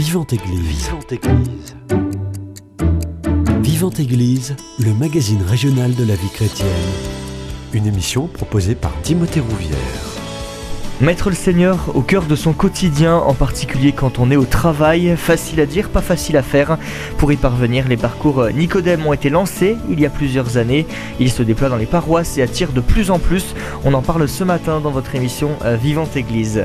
Vivante Église. Vivante Église. Vivante Église, le magazine régional de la vie chrétienne. Une émission proposée par Timothée Rouvière. Mettre le Seigneur au cœur de son quotidien, en particulier quand on est au travail, facile à dire, pas facile à faire. Pour y parvenir, les parcours Nicodème ont été lancés il y a plusieurs années. Ils se déploient dans les paroisses et attirent de plus en plus. On en parle ce matin dans votre émission euh, Vivante Église.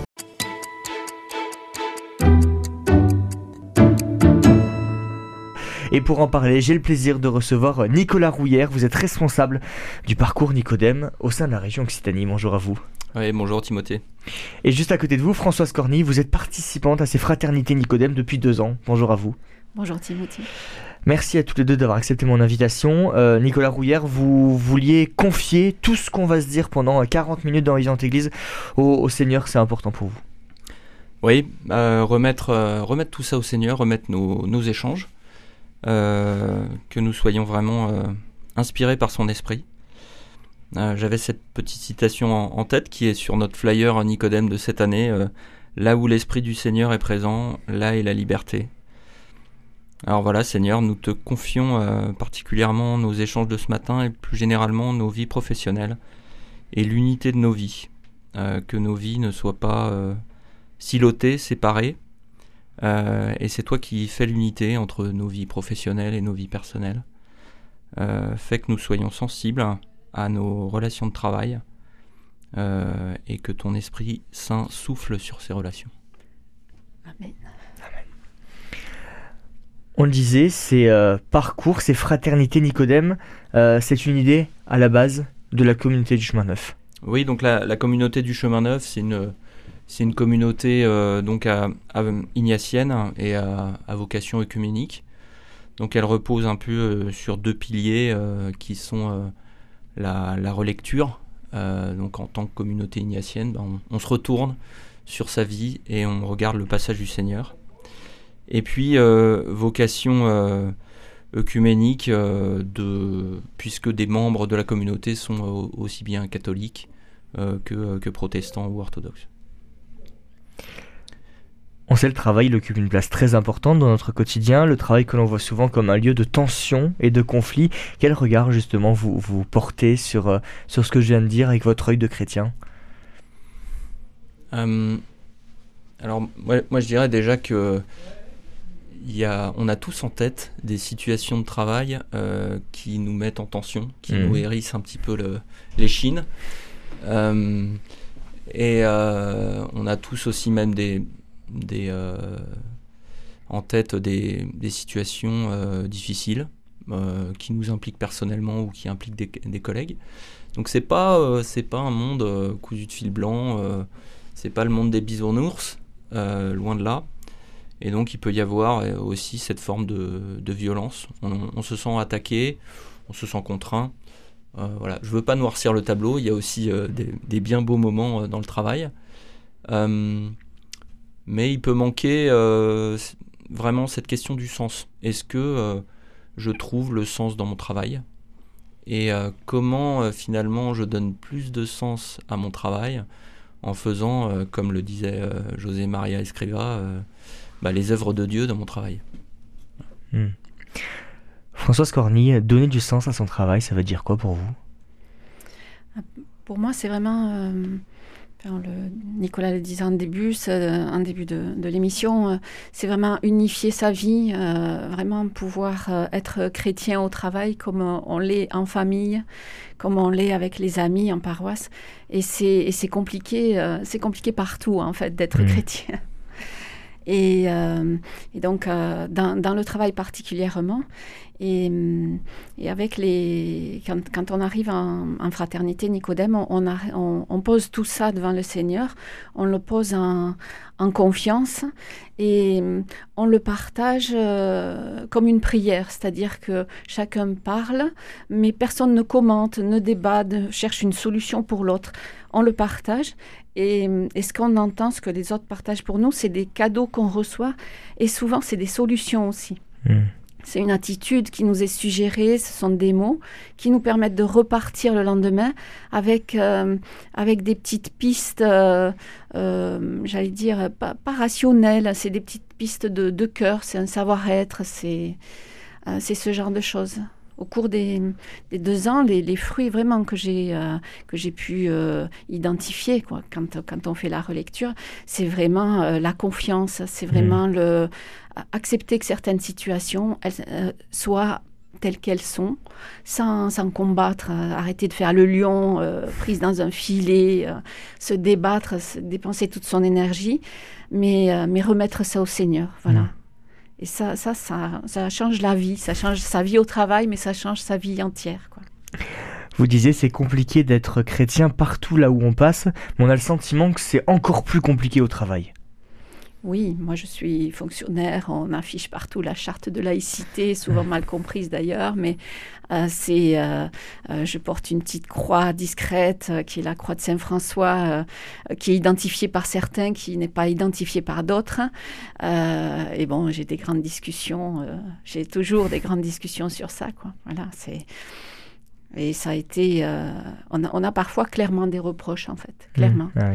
Et pour en parler, j'ai le plaisir de recevoir Nicolas Rouillère. Vous êtes responsable du parcours Nicodème au sein de la région Occitanie. Bonjour à vous. Oui, bonjour Timothée. Et juste à côté de vous, Françoise Corny, vous êtes participante à ces fraternités Nicodème depuis deux ans. Bonjour à vous. Bonjour Timothée. Merci à tous les deux d'avoir accepté mon invitation. Euh, Nicolas Rouillère, vous vouliez confier tout ce qu'on va se dire pendant 40 minutes dans Vivante Église au, Seigneur, c'est important pour vous. Oui, euh, remettre, euh, remettre tout ça au Seigneur, remettre nos, nos échanges, que nous soyons vraiment inspirés par son esprit. J'avais cette petite citation en, tête qui est sur notre flyer Nicodème de cette année. là où l'Esprit du Seigneur est présent, là est la liberté. Alors voilà, Seigneur, nous te confions euh, particulièrement nos échanges de ce matin et plus généralement nos vies professionnelles et l'unité de nos vies. Euh, que nos vies ne soient pas euh, silotées, séparées. Et c'est toi qui fais l'unité entre nos vies professionnelles et nos vies personnelles. fais que nous soyons sensibles à nos relations de travail et que ton Esprit Saint souffle sur ces relations. Amen. On le disait, ces euh, parcours, ces fraternités Nicodème, euh, c'est une idée à la base de la communauté du chemin neuf. Oui, donc la, communauté du chemin neuf, c'est une, c'est une communauté euh, donc à, ignatienne et à, vocation œcuménique. Donc elle repose un peu sur deux piliers qui sont la, relecture. donc en tant que communauté ignatienne, ben, on se retourne sur sa vie et on regarde le passage du Seigneur. Et puis, euh, vocation euh, œcuménique, euh, de, puisque des membres de la communauté sont aussi bien catholiques que, que protestants ou orthodoxes. On sait le travail il occupe une place très importante dans notre quotidien, le travail que l'on voit souvent comme un lieu de tension et de conflit. Quel regard justement vous, vous portez sur, sur ce que je viens de dire avec votre œil de chrétien? Alors moi, moi, je dirais déjà que on a tous en tête des situations de travail euh, qui nous mettent en tension, qui nous mhm. hérissent un petit peu les chines. Euh, et euh, on a tous aussi même des, en tête des, situations difficiles qui nous impliquent personnellement ou qui impliquent des, collègues. Donc c'est pas c'est pas un monde cousu de fil blanc, c'est pas le monde des bisounours, loin de là. Et donc il peut y avoir euh, aussi cette forme de, violence. On, se sent attaqué, on se sent contraint. Euh, voilà. Je ne veux pas noircir le tableau, il y a aussi euh, des, bien beaux moments dans le travail. Mais il peut manquer vraiment cette question du sens. Est-ce que je trouve le sens dans mon travail? Et comment finalement je donne plus de sens à mon travail en faisant, comme le disait José Maria Escriva, bah, les œuvres de Dieu dans mon travail. Hmm. Françoise Corny, donner du sens à son travail, ça veut dire quoi pour vous? Pour moi, c'est vraiment, euh, le, Nicolas le disait en début, en début de, l'émission, euh, c'est vraiment unifier sa vie, euh, vraiment pouvoir être chrétien au travail comme on l'est en famille, comme on l'est avec les amis en paroisse. Et c'est compliqué, c'est compliqué partout en fait d'être hmm. chrétien. Et, euh, et donc, euh, dans, le travail particulièrement, et, et, avec les, quand, on arrive en, fraternité Nicodème, on, pose tout ça devant le Seigneur, on le pose en, confiance et on le partage euh, comme une prière, c'est-à-dire que chacun parle, mais personne ne commente, ne débat, cherche une solution pour l'autre. On le partage et, ce qu'on entend, ce que les autres partagent pour nous, c'est des cadeaux qu'on reçoit et souvent c'est des solutions aussi. Hmm. C'est une attitude qui nous est suggérée, ce sont des mots qui nous permettent de repartir le lendemain avec, euh, avec des petites pistes, euh, euh, j'allais dire, pas, rationnelles, c'est des petites pistes de, de cœur, c'est un savoir-être, c'est c'est ce genre de choses. Au cours des, des deux ans, les, les, fruits vraiment que j'ai que j'ai pu identifier quoi, quand, quand on fait la relecture, c'est vraiment la confiance, c'est vraiment mmh. le accepter que certaines situations elles, euh, soient telles qu'elles sont, sans, sans combattre, euh, arrêter de faire le lion, euh, prise dans un filet, se débattre, dépenser toute son énergie, mais, mais remettre ça au Seigneur. Voilà. Et ça, ça, ça, change la vie, ça change sa vie au travail, mais ça change sa vie entière. Vous disiez c'est compliqué d'être chrétien partout là où on passe, mais on a le sentiment que c'est encore plus compliqué au travail. Oui, moi je suis fonctionnaire, on affiche partout la charte de laïcité, souvent mal comprise d'ailleurs, mais euh, c'est, euh, euh, je porte une petite croix discrète qui est la croix de Saint François, qui est identifiée par certains, qui n'est pas identifiée par d'autres. et bon, j'ai des grandes discussions, j'ai toujours des grandes discussions sur ça, quoi. Voilà, c'est et ça a été, on a, on, a, parfois clairement des reproches en fait, clairement. Mmh. Ah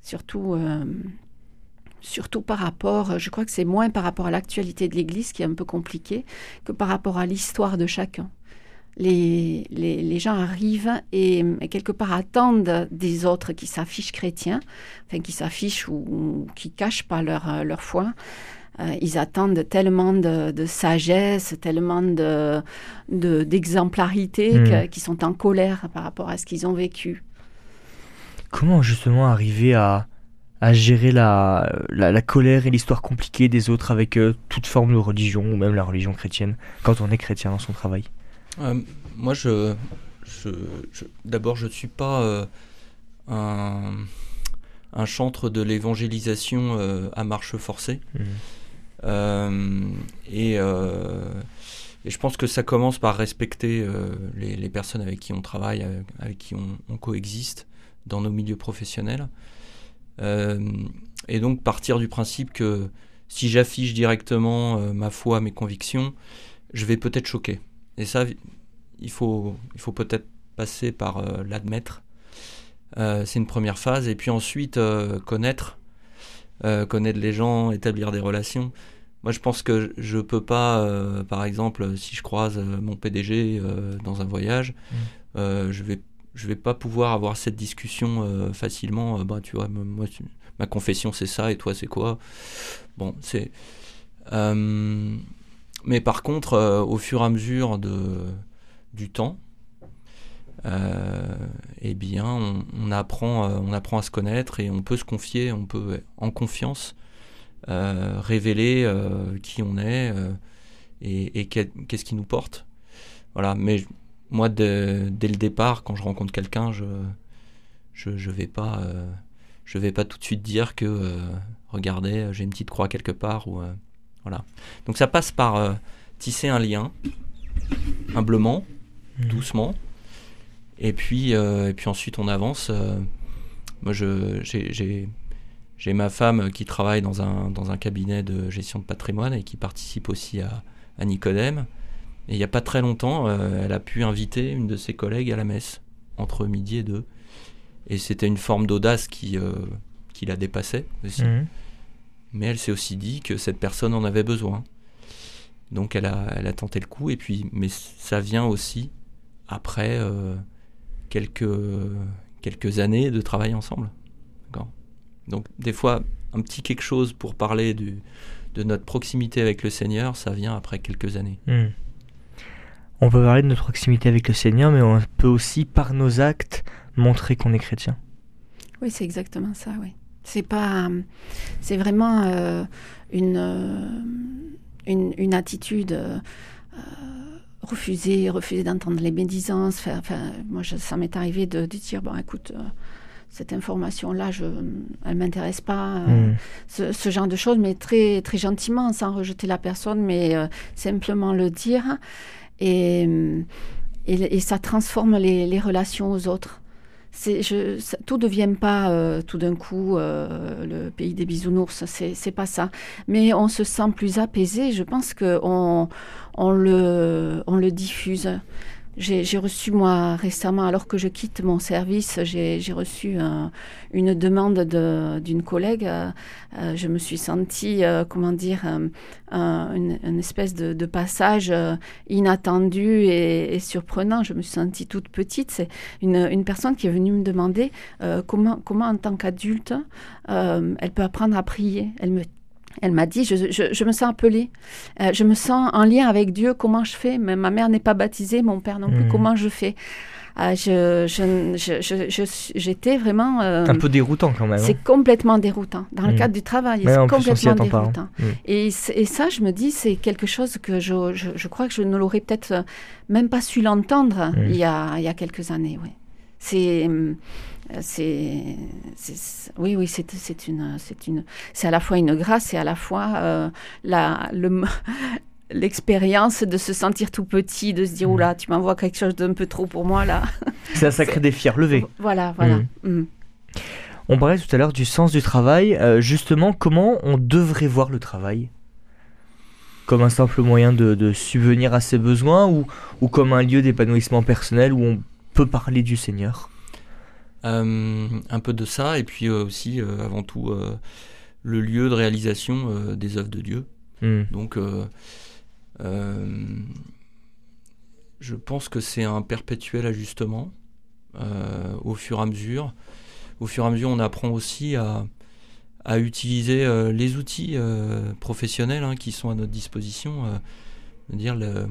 Surtout surtout par rapport, je crois que c'est moins par rapport à l'actualité de l'Église qui est un peu compliqué que par rapport à l'histoire de chacun. Les, les, gens arrivent et, quelque part attendent des autres qui s'affichent chrétiens, enfin qui s'affichent ou, qui cachent pas leur, leur foi. Euh, ils attendent tellement de, sagesse, tellement de, d'exemplarité de, hmm. qu'ils sont en colère par rapport à ce qu'ils ont vécu. Comment justement arriver à, à gérer la, la, colère et l'histoire compliquée des autres avec euh, toute forme de religion, ou même la religion chrétienne, quand on est chrétien dans son travail euh, Moi, je, je, d'abord, je ne suis pas euh, un, un, chantre de l'évangélisation à marche forcée. Mmh. et, et, je pense que ça commence par respecter les, les, personnes avec qui on travaille, avec, qui on, on coexiste dans nos milieux professionnels. Euh, et donc partir du principe que si j'affiche directement euh, ma foi, mes convictions, je vais peut-être choquer. Et ça, il faut, il faut peut-être passer par euh, l'admettre. c'est une première phase. Et puis ensuite, connaître, connaître les gens, établir des relations. Moi, je pense que je ne peux pas, par exemple, si je croise mon PDG dans un voyage, mmh. je vais je vais pas pouvoir avoir cette discussion euh, facilement. Euh, bah, tu vois, moi, ma confession c'est ça et toi c'est quoi? Bon, c'est. Euh, mais par contre, au fur et à mesure de, du temps, eh bien, on, apprend, on apprend à se connaître et on peut se confier, on peut en confiance révéler qui on est et, et qu'est-ce qui nous porte. Voilà, mais moi, dès le départ, quand je rencontre quelqu'un, je, je, vais pas, euh, je vais pas tout de suite dire que, euh, regardez, j'ai une petite croix quelque part ou euh, voilà. Donc ça passe par tisser un lien, humblement, mmh. doucement, et puis, et puis ensuite on avance. moi, j'ai j'ai ma femme qui travaille dans un, dans un cabinet de gestion de patrimoine et qui participe aussi à, à Nicodème. Et il n'y a pas très longtemps, euh, elle a pu inviter une de ses collègues à la messe, entre midi et deux. Et c'était une forme d'audace qui, euh, qui la dépassait aussi. Mhm. Mais elle s'est aussi dit que cette personne en avait besoin. Donc elle a, elle a tenté le coup. Et puis, mais ça vient aussi après euh, quelques, quelques années de travail ensemble. Donc des fois, un petit quelque chose pour parler du, de notre proximité avec le Seigneur, ça vient après quelques années. Mhm. On peut parler de notre proximité avec le Seigneur, mais on peut aussi, par nos actes, montrer qu'on est chrétien. Oui, c'est exactement ça, oui. C'est pas. C'est vraiment euh, une, euh, une, une, attitude. Euh, refuser, refuser d'entendre les médisances. Enfin, moi, ça m'est arrivé de, dire bon, écoute, cette information-là, je, elle m'intéresse pas. Hmm. Ce, ce, genre de choses, mais très, très gentiment, sans rejeter la personne, mais simplement le dire. Et, et, ça transforme les, relations aux autres. tout ne devient pas euh, tout d'un coup euh, le pays des bisounours, c'est pas ça. Mais on se sent plus apaisé, je pense qu'on on le, on le diffuse. J'ai, reçu, moi, récemment, alors que je quitte mon service, j'ai, reçu une demande de, d'une collègue. euh, euh, je me suis sentie, euh, comment dire, un- une, espèce de, passage inattendu et, surprenant. Je me suis sentie toute petite. C'est une, une personne qui est venue me demander comment, comment, en tant qu'adulte, elle peut apprendre à prier. Elle me elle m'a dit, je, je- je me sens appelée, Euh, je me sens en lien avec Dieu, comment je fais? Mais Ma mère n'est pas baptisée, mon père non plus, Mhm. comment je fais? Je, suis- J'étais vraiment... euh, Un peu déroutant quand même. hein. c'est complètement déroutant. Dans le Mm. cadre du travail, Mais c'est complètement hein. déroutant. Mm. Et, et ça, je me dis, c'est quelque chose que je, crois que je ne l'aurais peut-être euh, même pas su l'entendre il, y a, il y a quelques années. Oui. C'est, hum, c'est, c'est- oui, oui, c'est, c'est une, c'est une, c'est à la fois une grâce et à la fois euh, la, le, l'expérience de se sentir tout petit, de se dire, Mm. oula, tu m'envoies quelque chose d'un peu trop pour moi là. C'est un sacré défi à relever. voilà, voilà. Mm. Mm. On parlait tout à l'heure du sens du travail. Euh, justement, comment on devrait voir le travail? Comme un simple moyen de, de subvenir à ses besoins ou, ou comme un lieu d'épanouissement personnel où on peut parler du Seigneur Euh, un peu de ça, et puis euh, aussi, euh, avant tout, le lieu de réalisation des œuvres de Dieu. Hmm. Donc, je pense que c'est un perpétuel ajustement au fur et à mesure. Au fur et à mesure, on apprend aussi à, à utiliser euh, les outils euh, professionnels hein, qui sont à notre disposition. euh, dire le,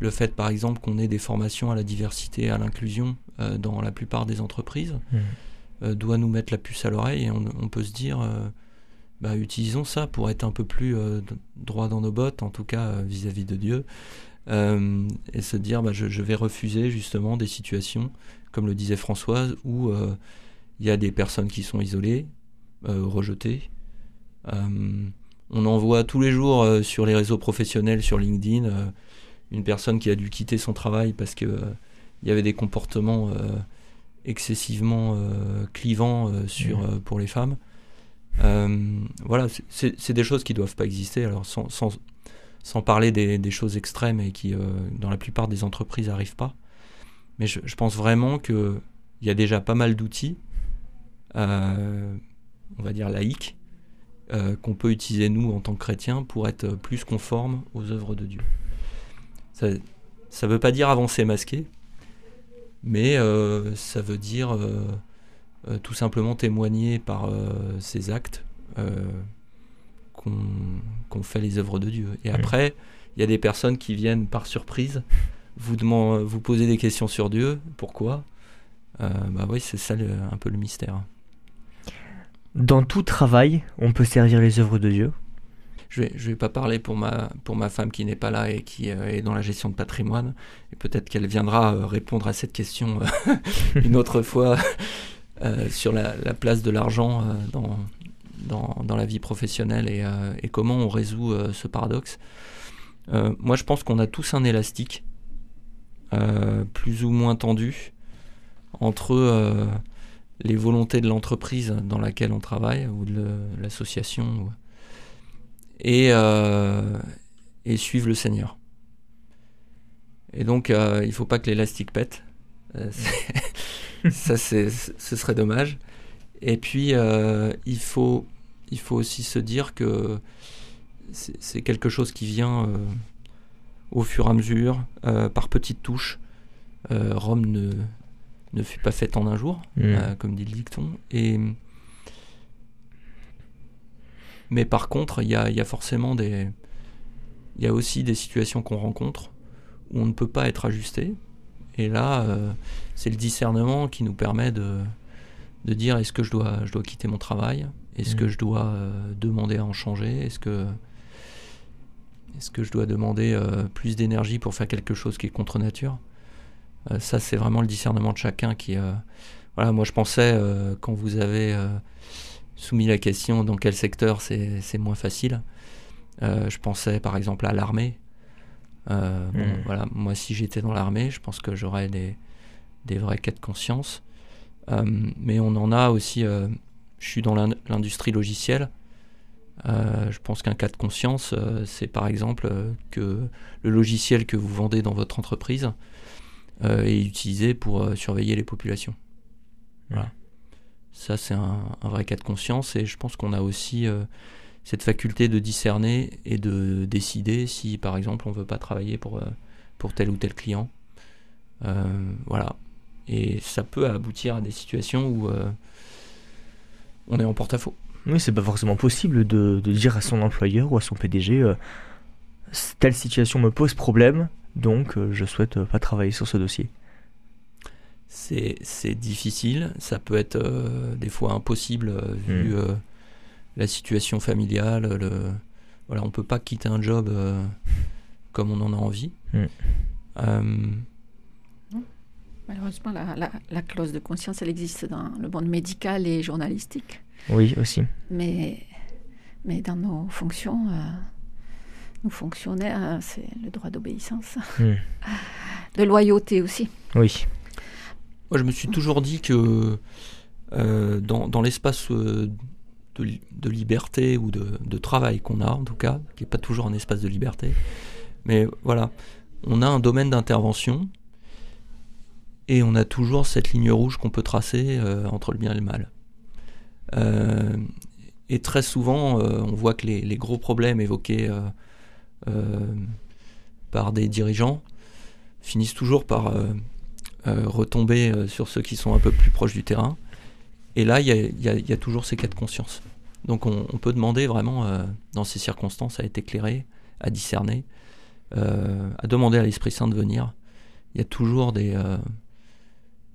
le fait, par exemple, qu'on ait des formations à la diversité et à l'inclusion euh, dans la plupart des entreprises Mhm. euh, doit nous mettre la puce à l'oreille et on, on peut se dire euh, bah, utilisons ça pour être un peu plus droit dans nos bottes, en tout cas vis-à-vis de Dieu, et se dire bah, je, je vais refuser justement des situations, comme le disait Françoise, où il y a des personnes qui sont isolées, rejetées. On en voit tous les jours sur les réseaux professionnels, sur LinkedIn, une personne qui a dû quitter son travail parce que euh, il y avait des comportements euh, excessivement euh, clivants sur, pour les femmes. Voilà, c'est- des choses qui doivent pas exister. Alors sans, sans, sans parler des, des choses extrêmes et qui, dans la plupart des entreprises, n'arrivent pas. Mais je, je pense vraiment qu'il y a déjà pas mal d'outils, euh, on va dire laïques, euh, qu'on peut utiliser nous en tant que chrétiens pour être plus conformes aux œuvres de Dieu. Ça ne veut pas dire avancer masqué, mais euh, ça veut dire euh, euh, tout simplement témoigner par ses actes qu'on fait les œuvres de Dieu. Et après, il y a des personnes qui viennent par surprise vous, vous poser des questions sur Dieu. Pourquoi? Bah oui, c'est ça le- un peu le mystère. Dans tout travail, on peut servir les œuvres de Dieu. Je vais, vais pas parler pour ma, pour ma femme qui n'est pas là et qui euh, est dans la gestion de patrimoine. Et peut-être qu'elle viendra euh, répondre à cette question euh, une autre fois sur la, la place de l'argent dans, la vie professionnelle et, et comment on résout ce paradoxe. Moi, je pense qu'on a tous un élastique plus ou moins tendu entre les volontés de l'entreprise dans laquelle on travaille ou de l'association et, euh, et suivre le Seigneur. Et donc, euh, il faut pas que l'élastique pète. Euh, ça, c'est, ce serait dommage. Et puis, il, faut, il faut aussi se dire que c'est, quelque chose qui vient euh, au fur et à mesure, euh, par petites touches. Euh, Rome ne, ne fut pas faite en un jour, Mm. comme dit le dicton. Et, mais par contre, il y a, il y a forcément des. Il y a aussi des situations qu'on rencontre où on ne peut pas être ajusté. Et là, euh, c'est le discernement qui nous permet de, de dire est-ce que je dois, je dois quitter mon travail? Est-ce Mm. que je dois euh, demander à en changer? Est-ce que, est que je dois demander euh, plus d'énergie pour faire quelque chose qui est contre nature? Euh, Ça, c'est vraiment le discernement de chacun qui. euh, voilà, moi je pensais, euh, quand vous avez euh, soumis la question dans quel secteur c'est moins facile, euh, je pensais par exemple à l'armée. Euh, bon, Mm. voilà, moi si j'étais dans l'armée, je pense que j'aurais des, des vrais cas de conscience. mais on en a aussi, je suis dans l'industrie logicielle, je pense qu'un cas de conscience, c'est par exemple que le logiciel que vous vendez dans votre entreprise est utilisé pour surveiller les populations. Voilà. Ça, c'est un, vrai cas de conscience et je pense qu'on a aussi cette faculté de discerner et de décider si, par exemple, on ne veut pas travailler pour, euh, pour tel ou tel client. Euh, voilà. Et ça peut aboutir à des situations où euh, on est en porte-à-faux. Oui, c'est pas forcément possible de, dire à son employeur ou à son PDG telle situation me pose problème, donc je souhaite pas travailler sur ce dossier. C'est difficile, ça peut être des fois impossible vu hmm la situation familiale. Le, voilà, on peut pas quitter un job euh, comme on en a envie. Mm. Euh, Malheureusement, la, clause de conscience, elle existe dans le monde médical et journalistique. Oui, aussi. Mais, mais dans nos fonctions, euh, nous fonctionnaires, c'est le droit d'obéissance. Mm. De loyauté aussi. Oui. Moi, je me suis toujours dit que dans, dans l'espace de, liberté ou de, travail qu'on a, en tout cas, qui n'est pas toujours un espace de liberté. Mais voilà, on a un domaine d'intervention et on a toujours cette ligne rouge qu'on peut tracer euh, entre le bien et le mal. Euh, et très souvent, euh, on voit que les, gros problèmes évoqués par des dirigeants finissent toujours par retomber sur ceux qui sont un peu plus proches du terrain. Et là, il y, a, toujours ces cas de conscience. Donc on, peut demander vraiment, euh, dans ces circonstances, à être éclairé, à discerner, euh, à demander à l'Esprit Saint de venir. Il y a toujours des, euh,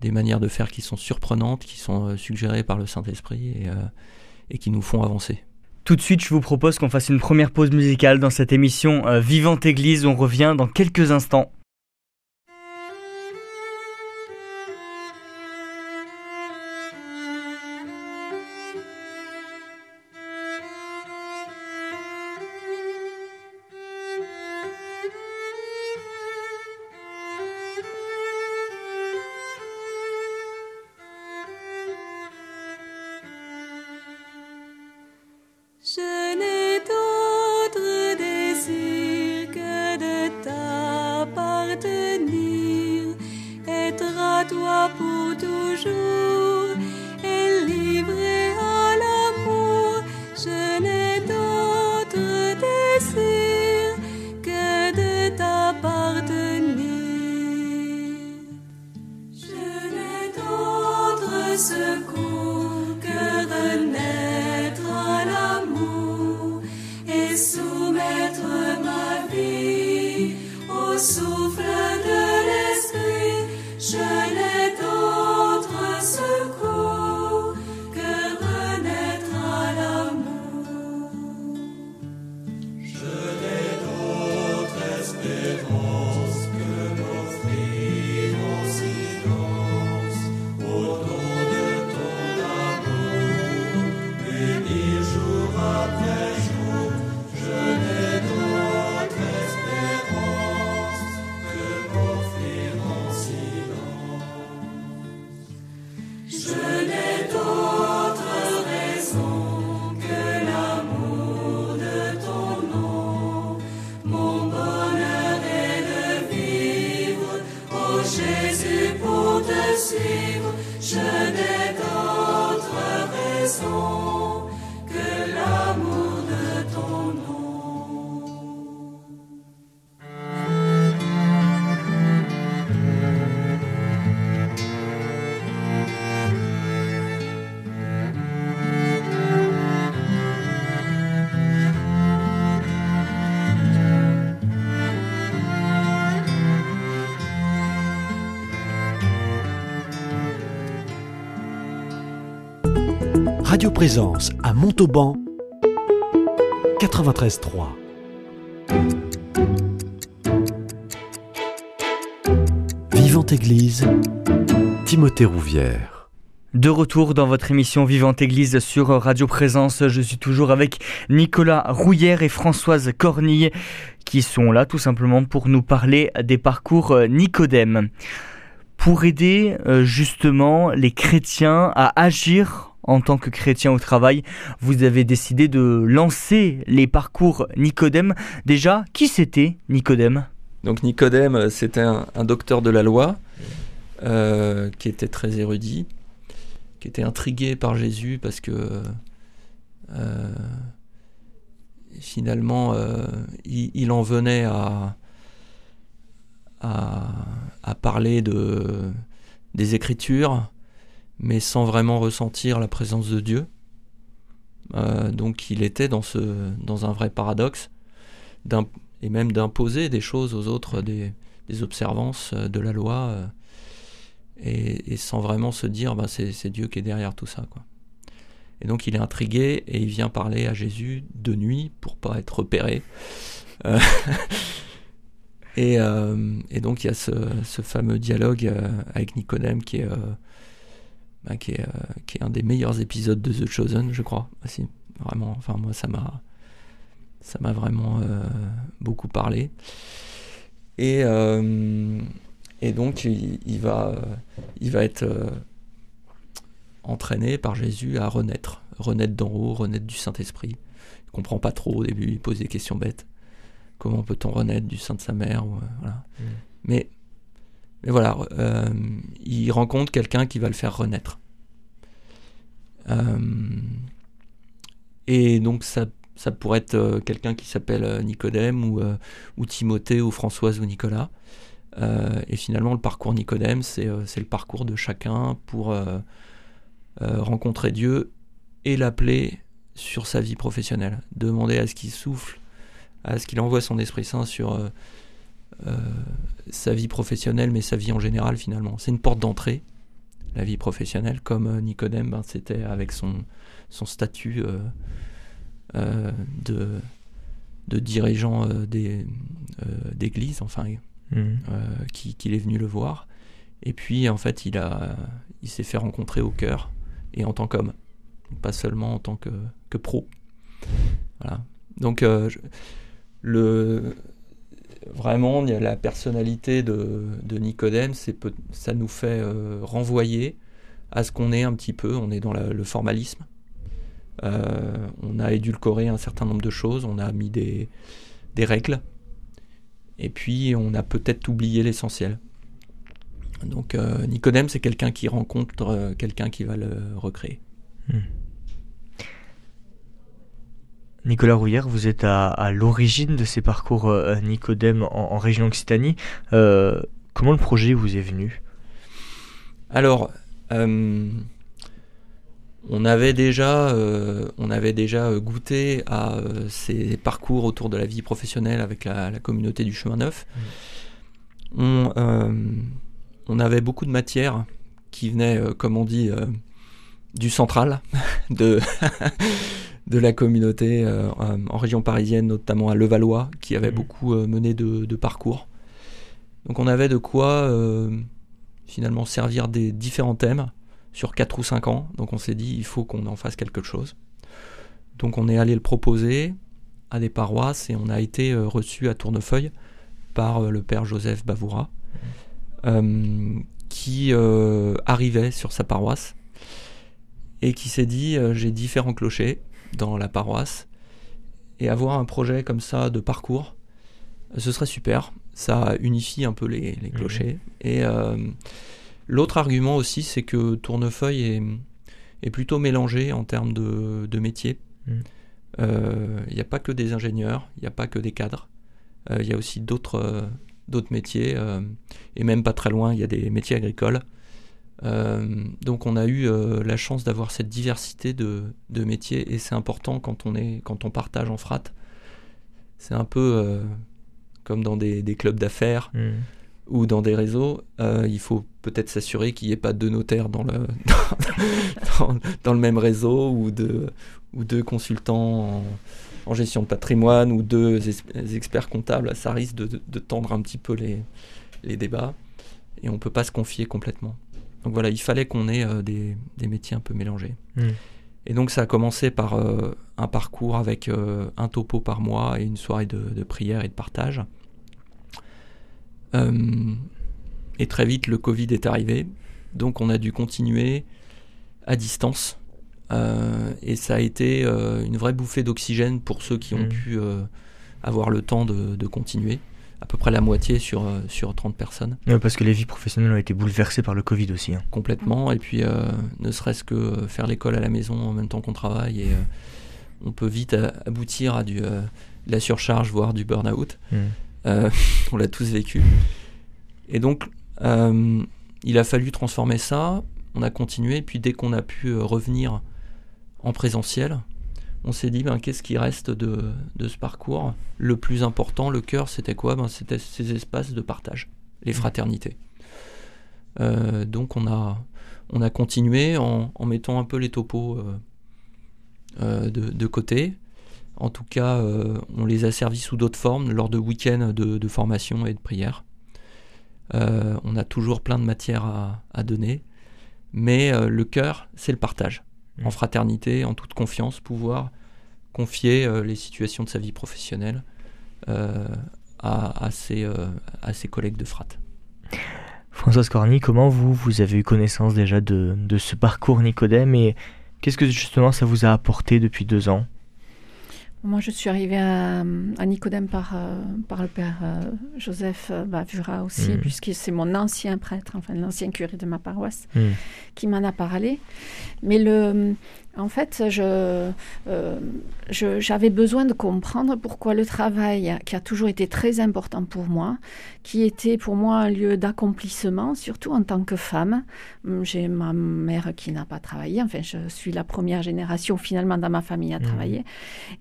des manières de faire qui sont surprenantes, qui sont suggérées par le Saint-Esprit et, qui nous font avancer. Tout de suite, je vous propose qu'on fasse une première pause musicale dans cette émission Vivante Église. On revient dans quelques instants. Radio Présence à Montauban 93.3. Vivante Église, Timothée Rouvière. De retour dans votre émission Vivante Église sur Radio Présence, je suis toujours avec Nicolas Rouillère et Françoise Cornille qui sont là tout simplement pour nous parler des parcours Nicodème. pour aider euh, justement les chrétiens à agir en tant que chrétiens au travail. Vous avez décidé de lancer les parcours Nicodème. Déjà, qui c'était Nicodème? Donc Nicodème, euh, c'était un, docteur de la loi euh, qui était très érudit, qui était intrigué par Jésus parce que finalement il, en venait à, à, parler de, des Écritures, mais sans vraiment ressentir la présence de Dieu. Euh, donc il était dans, ce, dans un vrai paradoxe, et même d'imposer des choses aux autres, des, observances euh, de la loi, euh, et, sans vraiment se dire bah, c'est Dieu qui est derrière tout ça. Quoi. Et donc il est intrigué et il vient parler à Jésus de nuit pour pas être repéré. Et, donc il y a ce, fameux dialogue avec Nicodème qui est, bah, qui, est, qui est un des meilleurs épisodes de The Chosen, je crois. Aussi. Vraiment, enfin moi ça m'a ça m'a vraiment beaucoup parlé. Et, et donc il, va, il va être entraîné par Jésus à renaître, renaître d'en haut, renaître du Saint-Esprit. Il comprend pas trop au début, il pose des questions bêtes. Comment peut-on renaître du sein de sa mère ou, euh, mm. mais, mais voilà, euh, il rencontre quelqu'un qui va le faire renaître. Euh, et donc ça, pourrait être quelqu'un qui s'appelle Nicodème ou, Timothée ou Françoise ou Nicolas. et finalement, le parcours Nicodème, c'est le parcours de chacun pour rencontrer Dieu et l'appeler sur sa vie professionnelle. Demander à ce qu'il souffle à ce qu'il envoie son Esprit Saint sur euh, euh, sa vie professionnelle, mais sa vie en général finalement. C'est une porte d'entrée, la vie professionnelle, comme euh, Nicodème, ben, c'était avec son, son statut de, de dirigeant d'église, enfin, mmh. qu'il est venu le voir. Et puis, en fait, il, a, il s'est fait rencontrer au cœur et en tant qu'homme, pas seulement en tant que, que pro. Voilà. Donc, le, vraiment, la personnalité de, Nicodème, ça nous fait euh, renvoyer à ce qu'on est un petit peu, on est dans le formalisme. Euh, on a édulcoré un certain nombre de choses, on a mis des, règles, et puis on a peut-être oublié l'essentiel. Donc euh, Nicodème, c'est quelqu'un qui rencontre quelqu'un qui va le recréer. Hmm. Nicolas Rouillère, vous êtes à, l'origine de ces parcours euh, Nicodème en, région Occitanie. Euh, comment le projet vous est venu? Alors, euh, on avait déjà, on avait déjà goûté à ces parcours autour de la vie professionnelle avec la, communauté du chemin neuf. Mmh. On, avait beaucoup de matières qui venaient, comme on dit, du central, de de la communauté euh, en région parisienne, notamment à Levallois, qui avait mmh. beaucoup euh, mené de, parcours. Donc on avait de quoi euh, finalement servir des différents thèmes sur 4 ou 5 ans. Donc on s'est dit, il faut qu'on en fasse quelque chose. Donc on est allé le proposer à des paroisses et on a été reçu à Tournefeuille par le père Joseph Bavoura, mmh. qui arrivait sur sa paroisse et qui s'est dit, j'ai différents clochers, dans la paroisse. Et avoir un projet comme ça de parcours, ce serait super. Ça unifie un peu les, mhm. clochers. Et euh, l'autre argument aussi, c'est que Tournefeuille est, est, plutôt mélangé en termes de, de métiers. Mhm. Euh, il n'y a pas que des ingénieurs, il n'y a pas que des cadres. Euh, il y a aussi d'autres d'autres métiers. et même pas très loin, il y a des métiers agricoles. Euh, donc on a eu euh, la chance d'avoir cette diversité de, métiers et c'est important quand on, est, quand on partage en frat. C'est un peu euh, comme dans des, clubs d'affaires mmh. ou dans des réseaux. il faut peut-être s'assurer qu'il n'y ait pas deux notaires dans le, dans, le même réseau ou deux, ou deux consultants en, gestion de patrimoine ou deux experts comptables. Ça risque de, tendre un petit peu les, les débats et on ne peut pas se confier complètement. Donc voilà, il fallait qu'on ait euh, des, métiers un peu mélangés. Hmm. Et donc ça a commencé par euh, un parcours avec euh, un topo par mois et une soirée de, prière et de partage. et très vite, le Covid est arrivé. Donc, on a dû continuer à distance. et ça a été une vraie bouffée d'oxygène pour ceux qui ont mmh. pu avoir le temps de continuer à peu près la moitié sur, euh, sur 30 personnes. parce que les vies professionnelles ont été bouleversées par le Covid aussi. Hein. Complètement, et puis euh, ne serait-ce que euh, faire l'école à la maison en même temps qu'on travaille, et on peut vite aboutir à du, de la surcharge, voire du burn-out. Hmm. on l'a tous vécu. Et donc, il a fallu transformer ça, on a continué, et puis dès qu'on a pu revenir en présentiel, on s'est dit ben, qu'est-ce qui reste de, ce parcours? Le plus important, le cœur, c'était quoi? Ben, C'était ces espaces de partage, les mmh. fraternités. Euh, donc on a, on a continué en, mettant un peu les topos euh, euh, de, côté. En tout cas, on les a servis sous d'autres formes lors de week-ends de, formation et de prière. on a toujours plein de matière à, donner, mais le cœur, c'est le partage en fraternité, en toute confiance, pouvoir confier euh, les situations de sa vie professionnelle euh, à, ses, euh, à, ses, collègues de frat. Françoise Corny, comment vous, vous avez eu connaissance déjà de, de ce parcours Nicodème et qu'est-ce que justement ça vous a apporté depuis deux ans? Moi, je suis arrivée à, Nicodème par, euh, par le père euh, Joseph euh, Bavura aussi, mhm. puisque c'est mon ancien prêtre, enfin l'ancien curé de ma paroisse, mhm. qui m'en a parlé. Mais le, en fait, je, j'avais besoin de comprendre pourquoi le travail, qui a toujours été très important pour moi, qui était pour moi un lieu d'accomplissement, surtout en tant que femme. Hum, j'ai ma mère qui n'a pas travaillé, enfin, je suis la première génération finalement dans ma famille à mhm. travailler.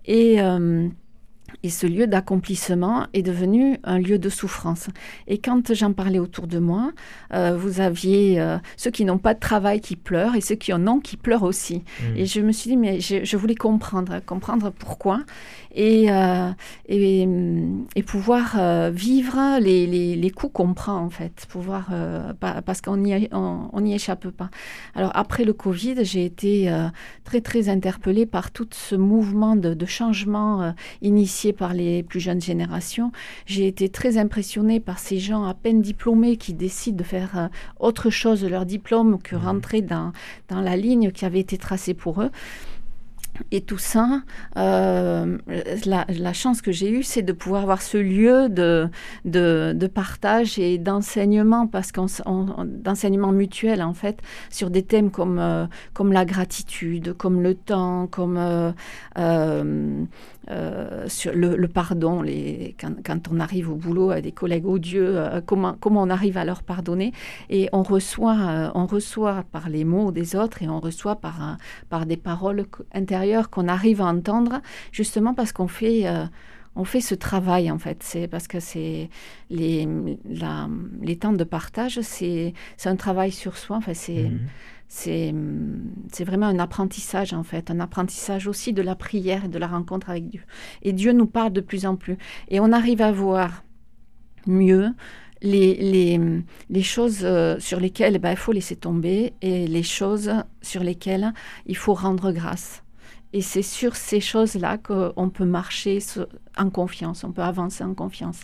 Et euh, et, ce lieu d'accomplissement est devenu un lieu de souffrance. Et quand j'en parlais autour de moi, euh, vous aviez euh, ceux qui n'ont pas de travail qui pleurent et ceux qui en ont qui pleurent aussi. Mmh. Et je me suis dit, mais je, voulais comprendre, comprendre pourquoi et, et, et, pouvoir vivre les, les, les coups qu'on prend en fait, pouvoir, parce qu'on n'y on, n'y échappe pas. Alors après le Covid, j'ai été très très interpellée par tout ce mouvement de, de changement par les plus jeunes générations. J'ai été très impressionnée par ces gens à peine diplômés qui décident de faire euh, autre chose de leur diplôme que mmh. rentrer dans, dans la ligne qui avait été tracée pour eux. Et tout ça, euh, la, chance que j'ai eue, c'est de pouvoir avoir ce lieu de, de, partage et d'enseignement, parce qu'on d'enseignement mutuel en fait, sur des thèmes comme, euh, comme la gratitude, comme le temps, comme euh, sur le, pardon, les, quand, quand, on arrive au boulot à des collègues odieux, comment, comment on arrive à leur pardonner. Et on reçoit, on reçoit par les mots des autres et on reçoit par, par des paroles intérieures qu'on arrive à entendre, justement parce qu'on fait, euh, on fait ce travail en fait. C'est parce que c'est les, les temps de partage, c'est un travail sur soi. Enfin, c'est mhm. C'est vraiment un apprentissage en fait, un apprentissage aussi de la prière et de la rencontre avec Dieu. Et Dieu nous parle de plus en plus. Et on arrive à voir mieux les, les, les, choses euh, sur lesquelles ben, il faut laisser tomber et les choses sur lesquelles il faut rendre grâce. Et c'est sur ces choses-là qu'on peut marcher en confiance, on peut avancer en confiance.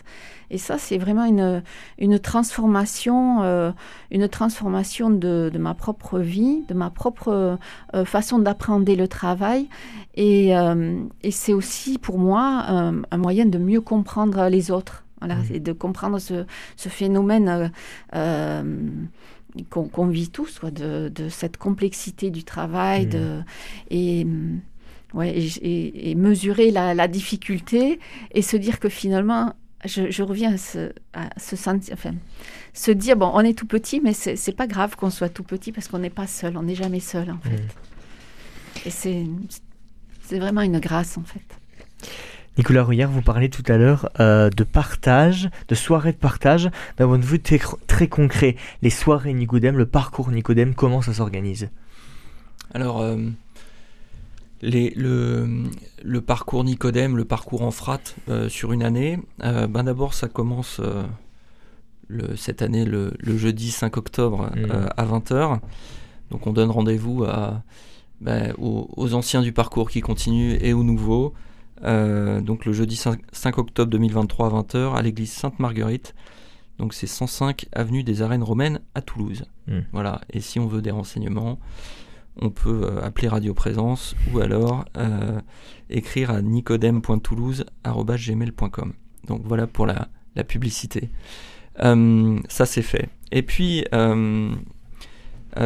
Et ça, c'est vraiment une, une transformation, euh, une transformation de, de, ma propre vie, de ma propre euh, façon d'apprendre le travail. Et, euh, et c'est aussi pour moi un moyen de mieux comprendre les autres. Voilà, mmh. et de comprendre ce, ce phénomène qu'on vit tous, soit de, de, cette complexité du travail. Mmh. De, et ouais, et, mesurer la, difficulté et se dire que finalement, je, reviens à ce, à enfin, se dire bon, on est tout petit, mais c'est pas grave qu'on soit tout petit parce qu'on n'est pas seul, on n'est jamais seul en fait. Mmh. Et c'est vraiment une grâce en fait. Nicolas Rouillard, vous parlez tout à l'heure euh, de partage, de soirées de partage. D'un point de vue très, très concret, les soirées Nicodème, le parcours Nicodème, comment ça s'organise? Alors, euh, le, parcours Nicodème, le parcours en frat euh, sur une année, euh, ben d'abord ça commence euh, cette année le, jeudi 5 octobre mmh. à 20h. Donc on donne rendez-vous ben, aux, anciens du parcours qui continuent et aux nouveaux. donc le jeudi 5, octobre 2023 à 20h à l'église Sainte-Marguerite Donc c'est 105 avenue des Arènes Romaines à Toulouse. Hmm. Voilà. Et si on veut des renseignements, on peut euh, appeler Radio Présence ou alors euh, écrire à nicodème.toulouse.gmail.com. Donc voilà pour la, la publicité. Euh, ça c'est fait. Et puis,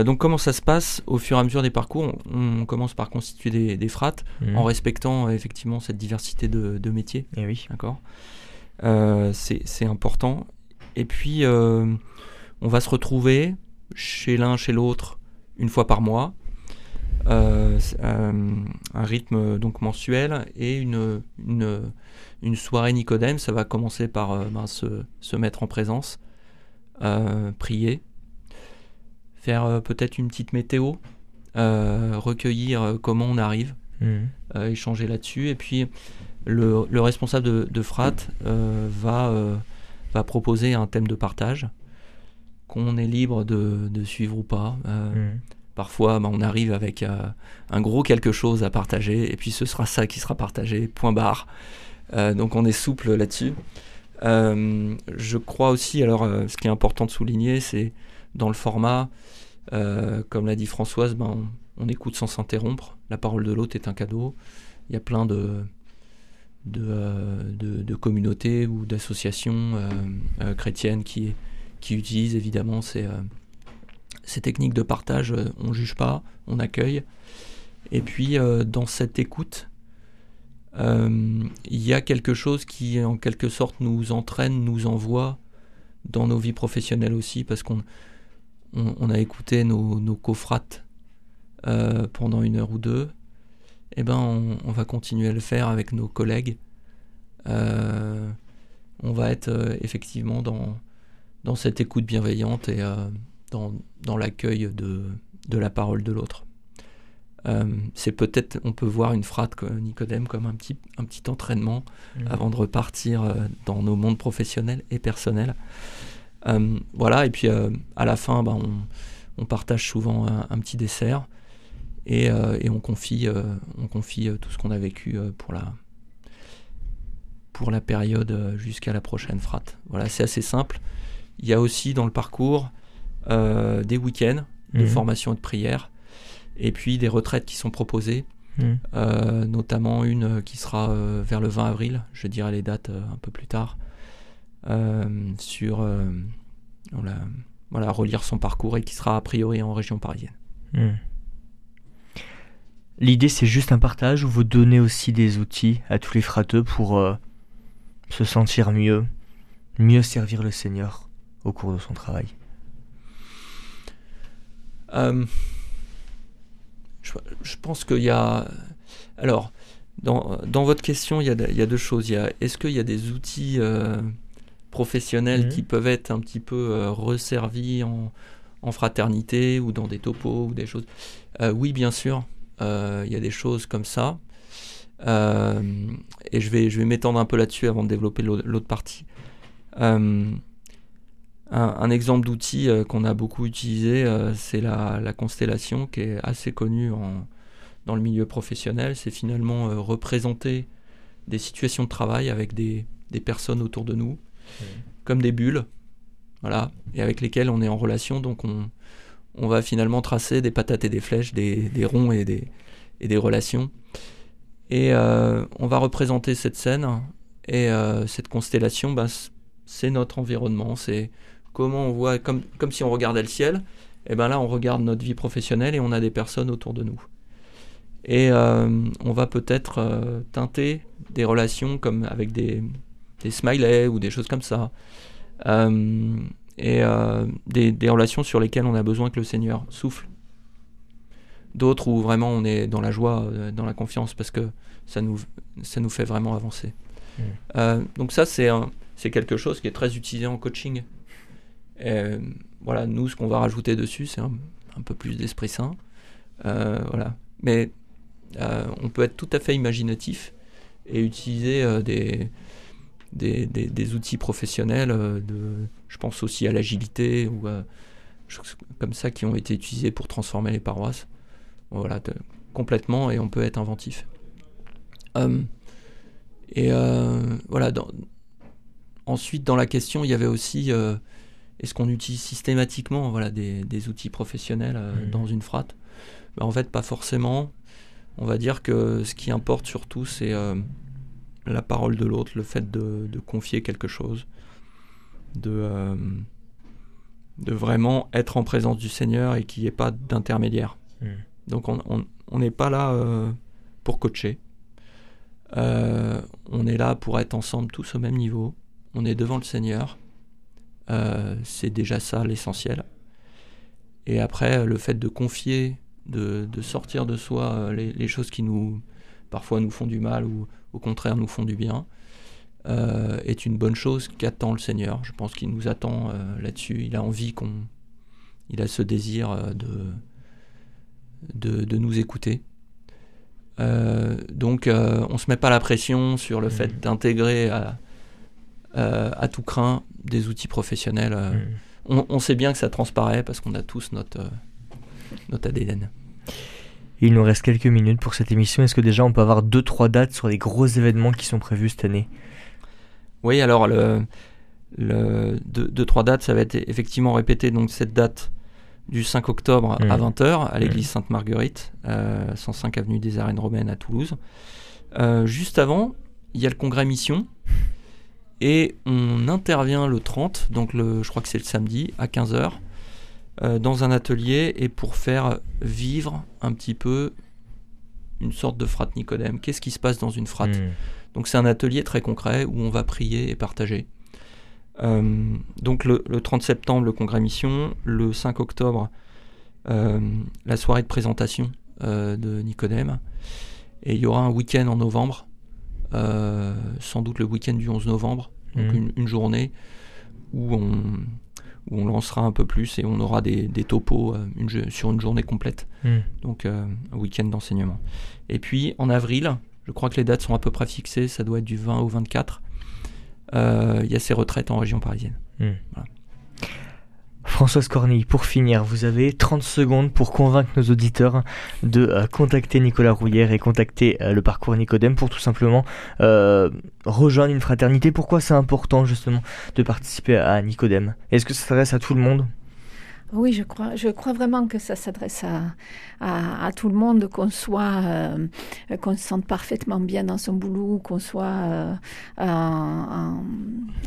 donc comment ça se passe au fur et à mesure des parcours? On, on commence par constituer des, des frates Mhm. en respectant euh, effectivement cette diversité de, de métiers. Eh oui. D'accord? Euh, C'est c'est important. Et puis, euh, on va se retrouver chez l'un, chez l'autre, une fois par mois. Euh, euh, un rythme donc mensuel et une, une, une soirée Nicodème. Ça va commencer par euh, ben, se, se mettre en présence, euh, prier, faire euh, peut-être une petite météo, euh, recueillir euh, comment on arrive euh, échanger là-dessus. Et puis, le, le responsable de, de Frat euh, va, euh, va proposer un thème de partage qu'on est libre de, de suivre ou pas. Euh, Mhm. Parfois, bah, on arrive avec euh, un gros quelque chose à partager, et puis ce sera ça qui sera partagé, point barre. Euh, donc on est souple là-dessus. Euh, je crois aussi, alors ce qui est important de souligner, c'est dans le format, comme l'a dit Françoise, ben, on, écoute sans s'interrompre. La parole de l'autre est un cadeau. Il y a plein de, de, de- communautés ou d'associations chrétiennes qui, qui utilisent évidemment ces, ces techniques de partage. Euh, On ne juge pas, on accueille. Et puis euh, dans cette écoute, euh, il y a quelque chose qui en quelque sorte nous entraîne, nous envoie dans nos vies professionnelles aussi, parce qu'on on, on a écouté nos, nos cofrates pendant une heure ou deux. Eh ben, on, va continuer à le faire avec nos collègues. On va être effectivement dans, dans cette écoute bienveillante et dans, dans l'accueil de, de la parole de l'autre. Euh, c'est peut-être, on peut voir une frate comme Nicodème comme un petit, un petit entraînement avant de repartir euh, dans nos mondes professionnels et personnels. Euh, voilà, et puis euh, à la fin, ben, on, on partage souvent un, un petit dessert et, et on confie, on confie tout ce qu'on a vécu pour, la, pour la période jusqu'à la prochaine frate. Voilà, c'est assez simple. Il y a aussi dans le parcours euh, des week-ends de Mhm. formation et de prière et puis des retraites qui sont proposées Mhm. euh, notamment une euh, qui sera vers le 20 avril, je dirai les dates un peu plus tard, sur voilà, voilà, relire son parcours et qui sera a priori en région parisienne. Mhm. L'idée, c'est juste un partage où vous donnez aussi des outils à tous les frateux pour euh, se sentir mieux, mieux servir le Seigneur au cours de son travail? Euh, je, je pense qu'il y a... Alors, dans, dans votre question, il y, a, il y a deux choses. Il y a, est-ce qu'il y a des outils euh, professionnels Mhm. qui peuvent être un petit peu euh, resservis en, en fraternité ou dans des topos ou des choses? Euh, Oui, bien sûr. Il y a des choses comme ça. Et je vais, je vais m'étendre un peu là-dessus avant de développer l'au- l'autre partie. Un, un exemple d'outil euh, qu'on a beaucoup utilisé, euh, c'est la, la constellation qui est assez connue en- dans le milieu professionnel. C'est finalement euh, représenter des situations de travail avec des, des personnes autour de nous, comme des bulles, voilà, et avec lesquelles on est en relation. Donc on, on va finalement tracer des patates et des flèches, des, des ronds et des, et des relations. Et euh, on va représenter cette scène et euh, cette constellation, bah, c'est notre environnement, c'est comment on voit, comme, comme si on regardait le ciel, et ben là on regarde notre vie professionnelle et on a des personnes autour de nous. Et euh, on va peut-être euh, teinter des relations comme avec des, des smileys ou des choses comme ça. Euh, et des, des relations sur lesquelles on a besoin que le Seigneur souffle. D'autres où vraiment on est dans la joie, dans la confiance, parce que ça nous, ça nous fait vraiment avancer. Mm. Euh, donc ça, c'est c'est quelque chose qui est très utilisé en coaching. Et, voilà, nous, ce qu'on va rajouter dessus, c'est un, peu plus d'esprit saint. Euh, voilà. Mais euh, on peut être tout à fait imaginatif et utiliser euh, des, des, des- outils professionnels. euh, de, je pense aussi à l'agilité ou euh, choses comme ça qui ont été utilisés pour transformer les paroisses. Voilà, complètement, et on peut être inventif. Euh, et euh, voilà, ensuite, dans la question, il y avait aussi est-ce qu'on utilise systématiquement voilà, des, outils professionnels mmh. dans une frate ben, En fait, pas forcément. On va dire que ce qui importe surtout, c'est la parole de l'autre, le fait de, confier quelque chose, de, de vraiment être en présence du Seigneur et qu'il n'y ait pas d'intermédiaire. Mmh. Donc on n'est pas là pour coacher. Euh, on est là pour être ensemble tous au même niveau. On est devant le Seigneur. Euh, c'est déjà ça l'essentiel. Et après, le fait de confier, de, sortir de soi euh, les, choses qui nous parfois nous font du mal ou au contraire nous font du bien, est une bonne chose qu'attend le Seigneur. Je pense qu'il nous attend là-dessus. Il a envie qu'on, il a ce désir de, de nous écouter. Euh, donc euh, on ne se met pas la pression sur le fait mmh. d'intégrer à, euh, à, tout craint des outils professionnels. Mmh. On, sait bien que ça transparaît parce qu'on a tous notre, notre ADN. Il nous reste quelques minutes pour cette émission. Est-ce que déjà on peut avoir deux trois dates sur les gros événements qui sont prévus cette année? Oui, alors le, le deux, trois dates, ça va être effectivement répété. Donc cette date du 5 octobre à 20h mmh. à l'église mmh. Sainte-Marguerite, 105 euh, avenue des Arènes Romaines à Toulouse. Euh, juste avant, il y a le congrès Mission. Et on intervient le 30, donc le, je crois que c'est le samedi, à 15h, euh, dans un atelier et pour faire vivre un petit peu une sorte de frate Nicodème. Qu'est-ce qui se passe dans une frate mmh. Donc c'est un atelier très concret où on va prier et partager. Euh, donc le, 30 septembre, le congrès mission, le 5 octobre, euh, la soirée de présentation euh, de Nicodème, et il y aura un week-end en novembre, sans doute le week-end du 11 novembre, donc mhm. une, journée où on, où on lancera un peu plus et on aura des, des topos une, sur une journée complète. Mhm. Donc un week-end d'enseignement. Et puis en avril, je crois que les dates sont à peu près fixées, ça doit être du 20 au 24 euh, il y a ces retraites en région parisienne. Hmm. Françoise Cornille, pour finir, vous avez 30 secondes pour convaincre nos auditeurs de euh, contacter Nicolas Rouillère et contacter euh, le parcours Nicodème pour tout simplement rejoindre une fraternité. Pourquoi c'est important justement de participer à Nicodème? Est-ce que ça s'adresse à tout le monde? Oui, je crois, je crois vraiment que ça s'adresse à, à, tout le monde, qu'on soit, euh, qu'on se sente parfaitement bien dans son boulot, qu'on soit euh, en,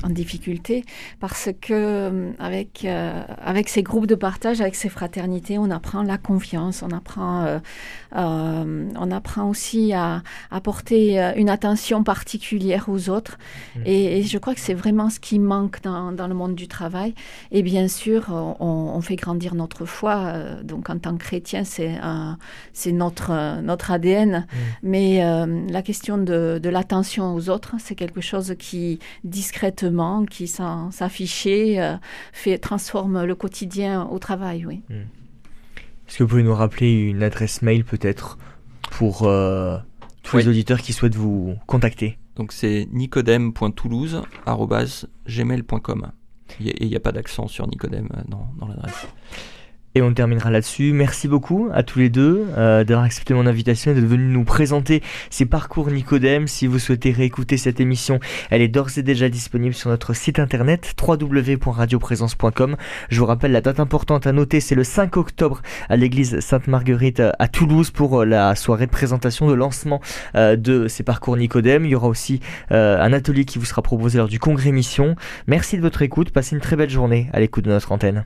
en, difficulté, parce que euh, avec avec ces groupes de partage, avec ces fraternités, on apprend la confiance, on apprend on apprend aussi à apporter une attention particulière aux autres, mmh. et, je crois que c'est vraiment ce qui manque dans, dans, le monde du travail. Et bien sûr, on, on fait grandir notre foi. Euh, donc en tant que chrétien, c'est c'est notre notre ADN. Mm. Mais euh, la question de, de l'attention aux autres, c'est quelque chose qui discrètement, qui sans s'afficher, euh, fait transforme le quotidien au travail. Oui. Mm. Est-ce que vous pouvez nous rappeler une adresse mail peut-être pour tous les auditeurs qui souhaitent vous contacter? Donc c'est nicodème.toulouse.gmail.com. Et il n'y a pas d'accent sur Nicodème euh, dans, dans l'adresse. Et on terminera là-dessus. Merci beaucoup à tous les deux euh, d'avoir accepté mon invitation et d'être venus nous présenter ces parcours Nicodème. Si vous souhaitez réécouter cette émission, elle est d'ores et déjà disponible sur notre site internet www.radioprésence.com. Je vous rappelle la date importante à noter, c'est le 5 octobre à l'église Sainte-Marguerite euh, à Toulouse pour euh, la soirée de présentation, de lancement de ces parcours Nicodème. Il y aura aussi un atelier qui vous sera proposé lors du congrès mission. Merci de votre écoute. Passez une très belle journée à l'écoute de notre antenne.